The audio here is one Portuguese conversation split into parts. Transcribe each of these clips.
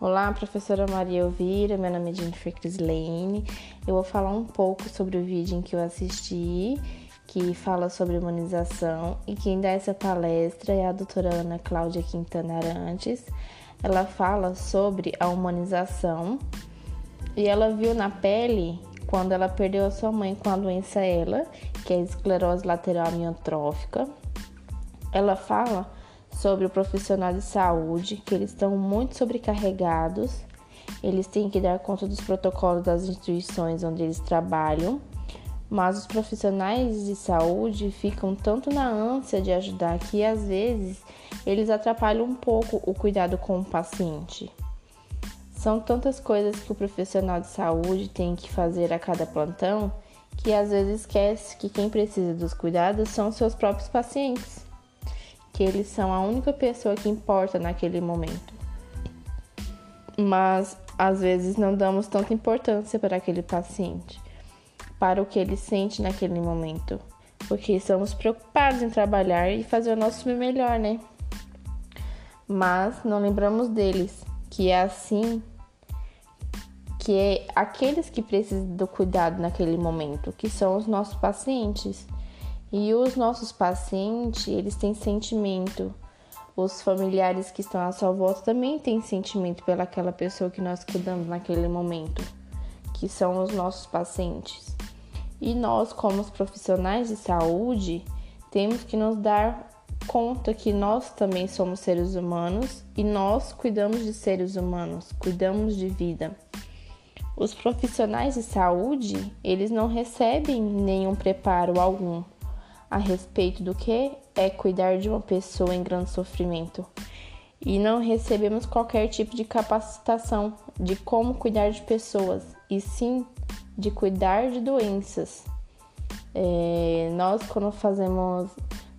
Olá, professora Maria Elvira, meu nome é Jennifer Crislane. Eu vou falar um pouco sobre o vídeo em que eu assisti, que fala sobre imunização, e quem dá essa palestra é a doutora Ana Cláudia Quintana Arantes. Ela fala sobre a humanização e ela viu na pele quando ela perdeu a sua mãe com a doença ELA, que é a esclerose lateral amiotrófica. Ela fala sobre o profissional de saúde, que eles estão muito sobrecarregados, eles têm que dar conta dos protocolos das instituições onde eles trabalham, mas os profissionais de saúde ficam tanto na ânsia de ajudar que às vezes eles atrapalham um pouco o cuidado com o paciente. São tantas coisas que o profissional de saúde tem que fazer a cada plantão que às vezes esquece que quem precisa dos cuidados são seus próprios pacientes que eles são a única pessoa que importa naquele momento. Mas às vezes não damos tanta importância para aquele paciente, para o que ele sente naquele momento, porque estamos preocupados em trabalhar e fazer o nosso melhor, né? Mas não lembramos deles, que é assim que é aqueles que precisam do cuidado naquele momento, que são os nossos pacientes. E os nossos pacientes, eles têm sentimento. Os familiares que estão à sua volta também têm sentimento pelaquela pessoa que nós cuidamos naquele momento, que são os nossos pacientes. E nós, como os profissionais de saúde, temos que nos dar conta que nós também somos seres humanos e nós cuidamos de seres humanos, cuidamos de vida. Os profissionais de saúde, eles não recebem nenhum preparo algum a respeito do que é cuidar de uma pessoa em grande sofrimento. E não recebemos qualquer tipo de capacitação de como cuidar de pessoas, e sim de cuidar de doenças. É, nós, quando fazemos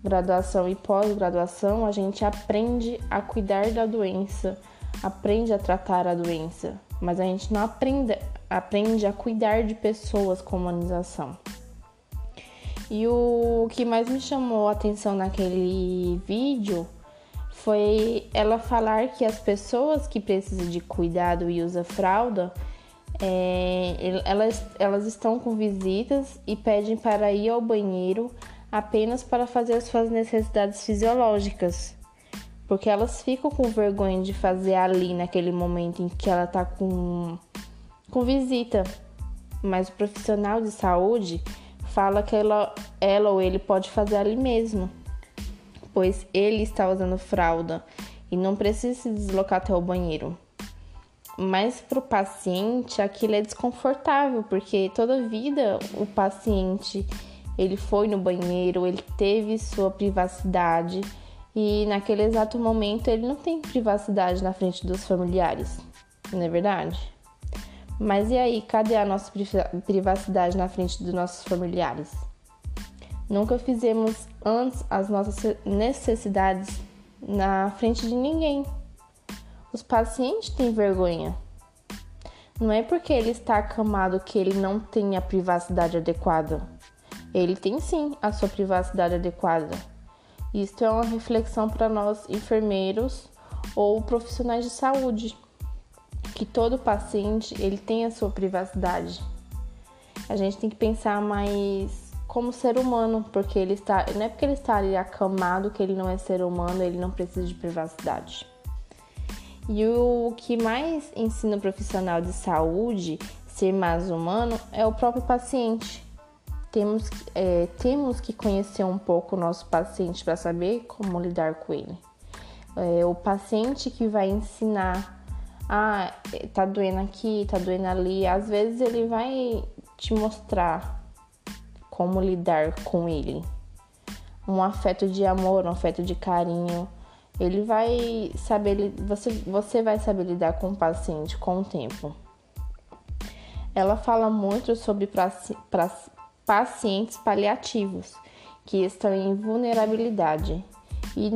graduação e pós-graduação, a gente aprende a cuidar da doença, aprende a tratar a doença, mas a gente não aprende, aprende a cuidar de pessoas com humanização. E o que mais me chamou a atenção naquele vídeo foi ela falar que as pessoas que precisam de cuidado e usam fralda, é, elas, elas estão com visitas e pedem para ir ao banheiro apenas para fazer as suas necessidades fisiológicas. Porque elas ficam com vergonha de fazer ali naquele momento em que ela está com, com visita. Mas o profissional de saúde fala que ela, ela ou ele pode fazer ali mesmo, pois ele está usando fralda e não precisa se deslocar até o banheiro. Mas para o paciente aquilo é desconfortável, porque toda vida o paciente ele foi no banheiro, ele teve sua privacidade e naquele exato momento ele não tem privacidade na frente dos familiares, não é verdade? Mas e aí, cadê a nossa privacidade na frente dos nossos familiares? Nunca fizemos antes as nossas necessidades na frente de ninguém. Os pacientes têm vergonha. Não é porque ele está acamado que ele não tem a privacidade adequada. Ele tem sim a sua privacidade adequada. Isto é uma reflexão para nós enfermeiros ou profissionais de saúde que todo paciente ele tem a sua privacidade. A gente tem que pensar mais como ser humano, porque ele está, não é porque ele está ali acamado que ele não é ser humano, ele não precisa de privacidade. E o que mais ensina o profissional de saúde ser mais humano é o próprio paciente. Temos, é, temos que conhecer um pouco o nosso paciente para saber como lidar com ele. É o paciente que vai ensinar ah, tá doendo aqui, tá doendo ali. Às vezes ele vai te mostrar como lidar com ele. Um afeto de amor, um afeto de carinho. Ele vai saber, você, você vai saber lidar com o paciente com o tempo. Ela fala muito sobre pacientes paliativos que estão em vulnerabilidade e,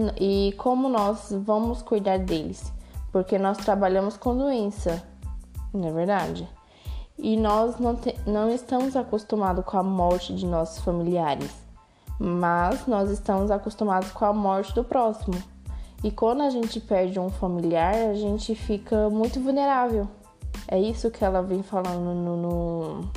e como nós vamos cuidar deles porque nós trabalhamos com doença, não é verdade? E nós não, te, não estamos acostumados com a morte de nossos familiares, mas nós estamos acostumados com a morte do próximo. E quando a gente perde um familiar, a gente fica muito vulnerável. É isso que ela vem falando no, no,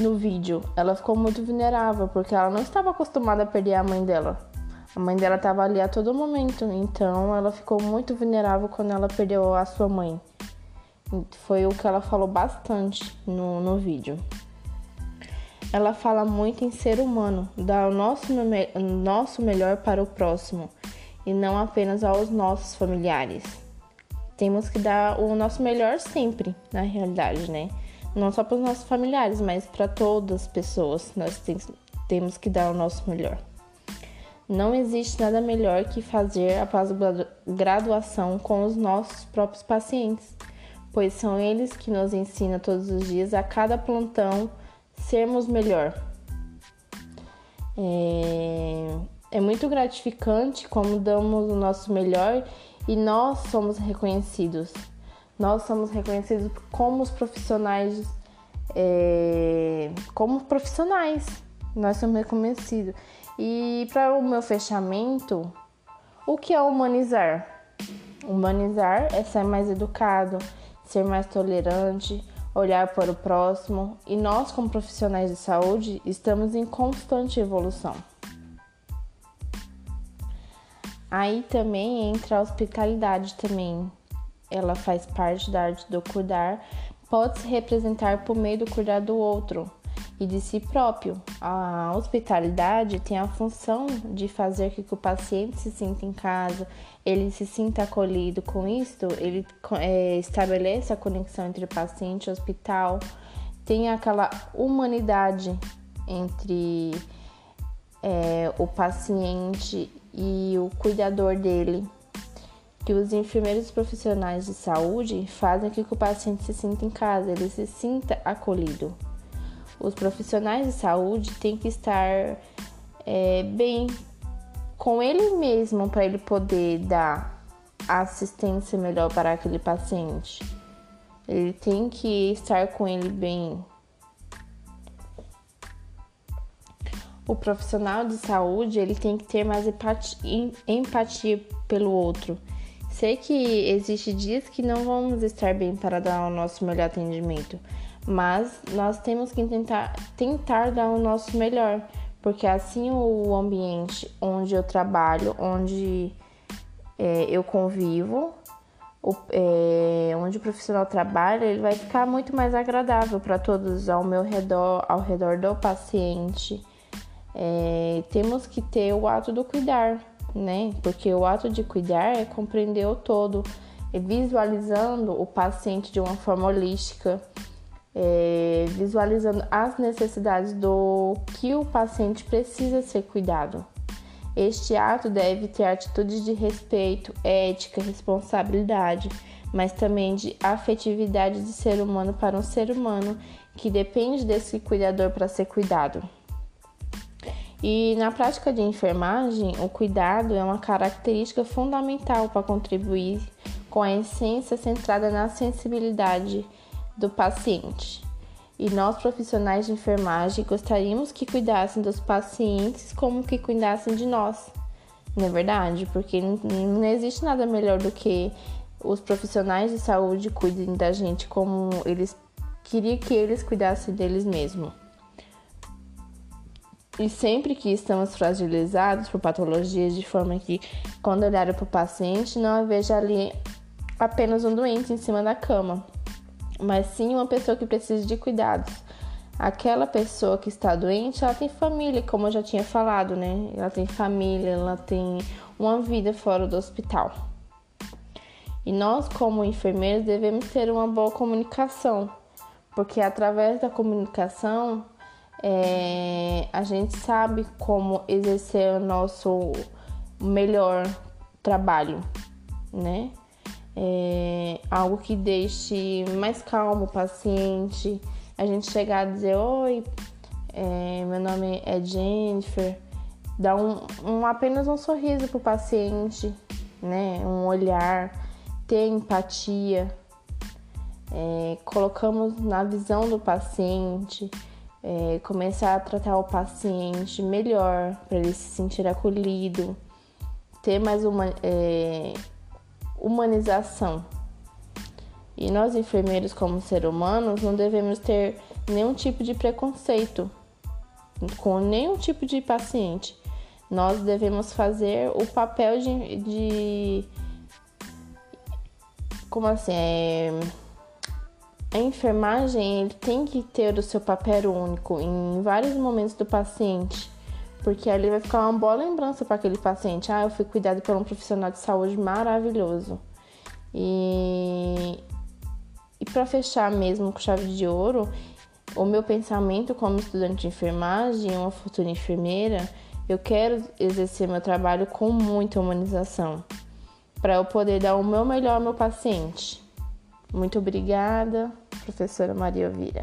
no vídeo. Ela ficou muito vulnerável porque ela não estava acostumada a perder a mãe dela. A mãe dela estava ali a todo momento, então ela ficou muito vulnerável quando ela perdeu a sua mãe. Foi o que ela falou bastante no, no vídeo. Ela fala muito em ser humano, dar o nosso, nosso melhor para o próximo e não apenas aos nossos familiares. Temos que dar o nosso melhor sempre, na realidade, né? Não só para os nossos familiares, mas para todas as pessoas. Nós temos que dar o nosso melhor. Não existe nada melhor que fazer a pós-graduação com os nossos próprios pacientes pois são eles que nos ensinam todos os dias, a cada plantão, sermos melhor. É, é muito gratificante como damos o nosso melhor e nós somos reconhecidos. Nós somos reconhecidos como os profissionais, é, como profissionais. Nós somos reconhecidos. E para o meu fechamento, o que é humanizar? Humanizar é ser mais educado, ser mais tolerante, olhar para o próximo e nós, como profissionais de saúde, estamos em constante evolução. Aí também entra a hospitalidade também. Ela faz parte da arte do cuidar, pode se representar por meio do cuidar do outro, e de si próprio. A hospitalidade tem a função de fazer que o paciente se sinta em casa, ele se sinta acolhido. Com isto, ele é, estabelece a conexão entre paciente e hospital, tem aquela humanidade entre é, o paciente e o cuidador dele. Que os enfermeiros profissionais de saúde fazem que o paciente se sinta em casa, ele se sinta acolhido. Os profissionais de saúde têm que estar é, bem com ele mesmo para ele poder dar assistência melhor para aquele paciente. Ele tem que estar com ele bem. O profissional de saúde ele tem que ter mais empatia, empatia pelo outro. Sei que existe dias que não vamos estar bem para dar o nosso melhor atendimento, mas nós temos que tentar, tentar dar o nosso melhor, porque assim o ambiente onde eu trabalho, onde é, eu convivo, o, é, onde o profissional trabalha, ele vai ficar muito mais agradável para todos ao meu redor, ao redor do paciente. É, temos que ter o ato do cuidar, né? Porque o ato de cuidar é compreender o todo, é visualizando o paciente de uma forma holística é, visualizando as necessidades do que o paciente precisa ser cuidado. Este ato deve ter atitudes de respeito, ética, responsabilidade, mas também de afetividade de ser humano para um ser humano que depende desse cuidador para ser cuidado. E na prática de enfermagem, o cuidado é uma característica fundamental para contribuir com a essência centrada na sensibilidade do paciente. E nós, profissionais de enfermagem, gostaríamos que cuidassem dos pacientes como que cuidassem de nós, não é verdade? Porque não existe nada melhor do que os profissionais de saúde cuidem da gente como eles queriam que eles cuidassem deles mesmos. E sempre que estamos fragilizados por patologias, de forma que, quando olhar para o paciente, não veja ali apenas um doente em cima da cama, mas sim uma pessoa que precisa de cuidados. Aquela pessoa que está doente, ela tem família, como eu já tinha falado, né? Ela tem família, ela tem uma vida fora do hospital. E nós, como enfermeiros, devemos ter uma boa comunicação, porque através da comunicação é, a gente sabe como exercer o nosso melhor trabalho, né? É, algo que deixe mais calmo o paciente. A gente chegar a dizer: Oi, é, meu nome é Jennifer. Dar um, um, apenas um sorriso para o paciente, né? um olhar, ter empatia. É, colocamos na visão do paciente, é, começar a tratar o paciente melhor para ele se sentir acolhido ter mais uma é, humanização. E nós, enfermeiros, como seres humanos, não devemos ter nenhum tipo de preconceito com nenhum tipo de paciente. Nós devemos fazer o papel de. de como assim? É, a enfermagem ele tem que ter o seu papel único em vários momentos do paciente, porque ali vai ficar uma boa lembrança para aquele paciente. Ah, eu fui cuidado por um profissional de saúde maravilhoso. E, e para fechar mesmo com chave de ouro, o meu pensamento como estudante de enfermagem, uma futura enfermeira, eu quero exercer meu trabalho com muita humanização, para eu poder dar o meu melhor ao meu paciente. Muito obrigada, professora Maria Ovira.